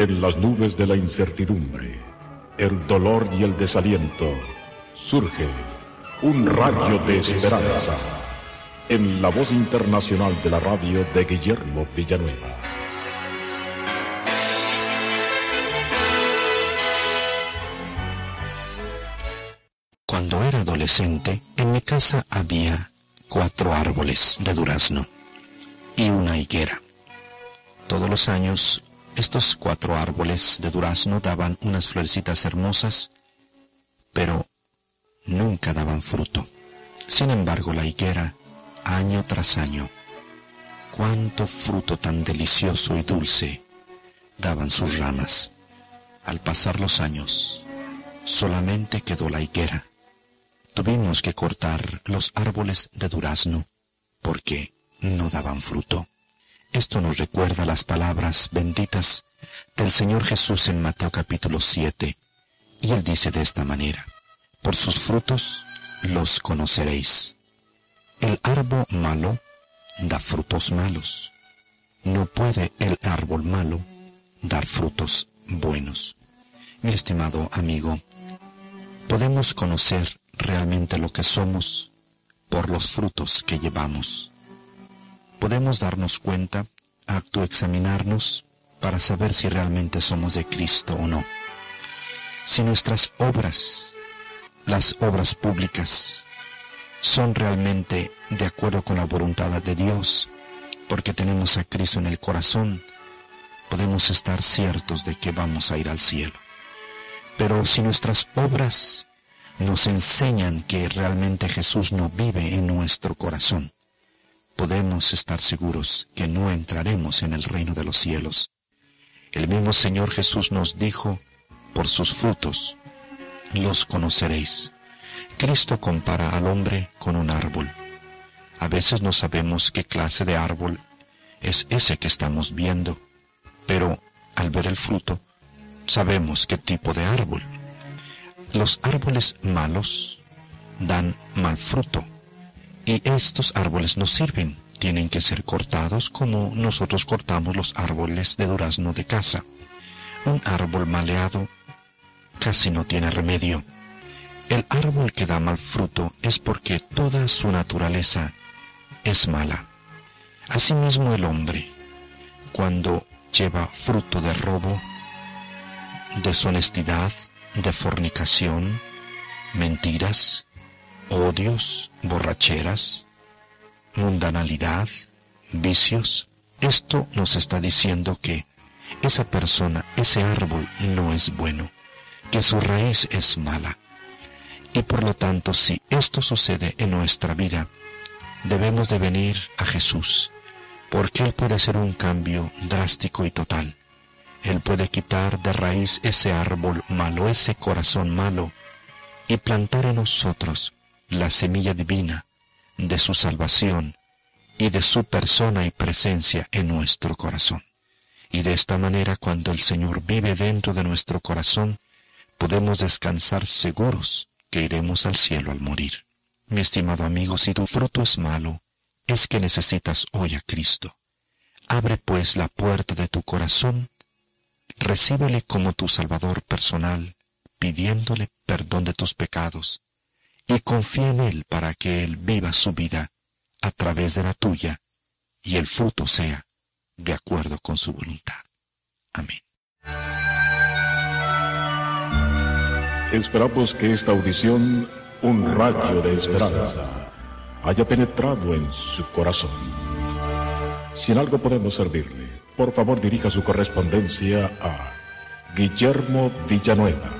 En las nubes de la incertidumbre, el dolor y el desaliento, surge un rayo de esperanza en la voz internacional de la radio de Guillermo Villanueva. Cuando era adolescente, en mi casa había cuatro árboles de durazno y una higuera. Todos los años, estos cuatro árboles de durazno daban unas florecitas hermosas, pero nunca daban fruto. Sin embargo, la higuera, año tras año, cuánto fruto tan delicioso y dulce daban sus ramas. Al pasar los años, solamente quedó la higuera. Tuvimos que cortar los árboles de durazno porque no daban fruto. Esto nos recuerda las palabras benditas del Señor Jesús en Mateo capítulo 7, y él dice de esta manera, por sus frutos los conoceréis. El árbol malo da frutos malos. No puede el árbol malo dar frutos buenos. Mi estimado amigo, podemos conocer realmente lo que somos por los frutos que llevamos. Podemos darnos cuenta, autoexaminarnos para saber si realmente somos de Cristo o no. Si nuestras obras las obras públicas son realmente de acuerdo con la voluntad de Dios, porque tenemos a Cristo en el corazón, podemos estar ciertos de que vamos a ir al cielo. Pero si nuestras obras nos enseñan que realmente Jesús no vive en nuestro corazón, podemos estar seguros que no entraremos en el reino de los cielos. El mismo Señor Jesús nos dijo, por sus frutos los conoceréis. Cristo compara al hombre con un árbol. A veces no sabemos qué clase de árbol es ese que estamos viendo, pero al ver el fruto sabemos qué tipo de árbol. Los árboles malos dan mal fruto y estos árboles no sirven, tienen que ser cortados como nosotros cortamos los árboles de durazno de casa. Un árbol maleado casi no tiene remedio. El árbol que da mal fruto es porque toda su naturaleza es mala. Asimismo el hombre, cuando lleva fruto de robo, deshonestidad, de fornicación, mentiras, odios, borracheras, mundanalidad, vicios, esto nos está diciendo que esa persona, ese árbol no es bueno que su raíz es mala. Y por lo tanto, si esto sucede en nuestra vida, debemos de venir a Jesús, porque Él puede hacer un cambio drástico y total. Él puede quitar de raíz ese árbol malo, ese corazón malo, y plantar en nosotros la semilla divina de su salvación y de su persona y presencia en nuestro corazón. Y de esta manera, cuando el Señor vive dentro de nuestro corazón, podemos descansar seguros que iremos al cielo al morir. Mi estimado amigo, si tu fruto es malo, es que necesitas hoy a Cristo. Abre pues la puerta de tu corazón, recíbele como tu Salvador personal, pidiéndole perdón de tus pecados, y confía en Él para que Él viva su vida a través de la tuya, y el fruto sea de acuerdo con su voluntad. Amén. Esperamos que esta audición, un rayo de esperanza, haya penetrado en su corazón. Si en algo podemos servirle, por favor dirija su correspondencia a Guillermo Villanueva,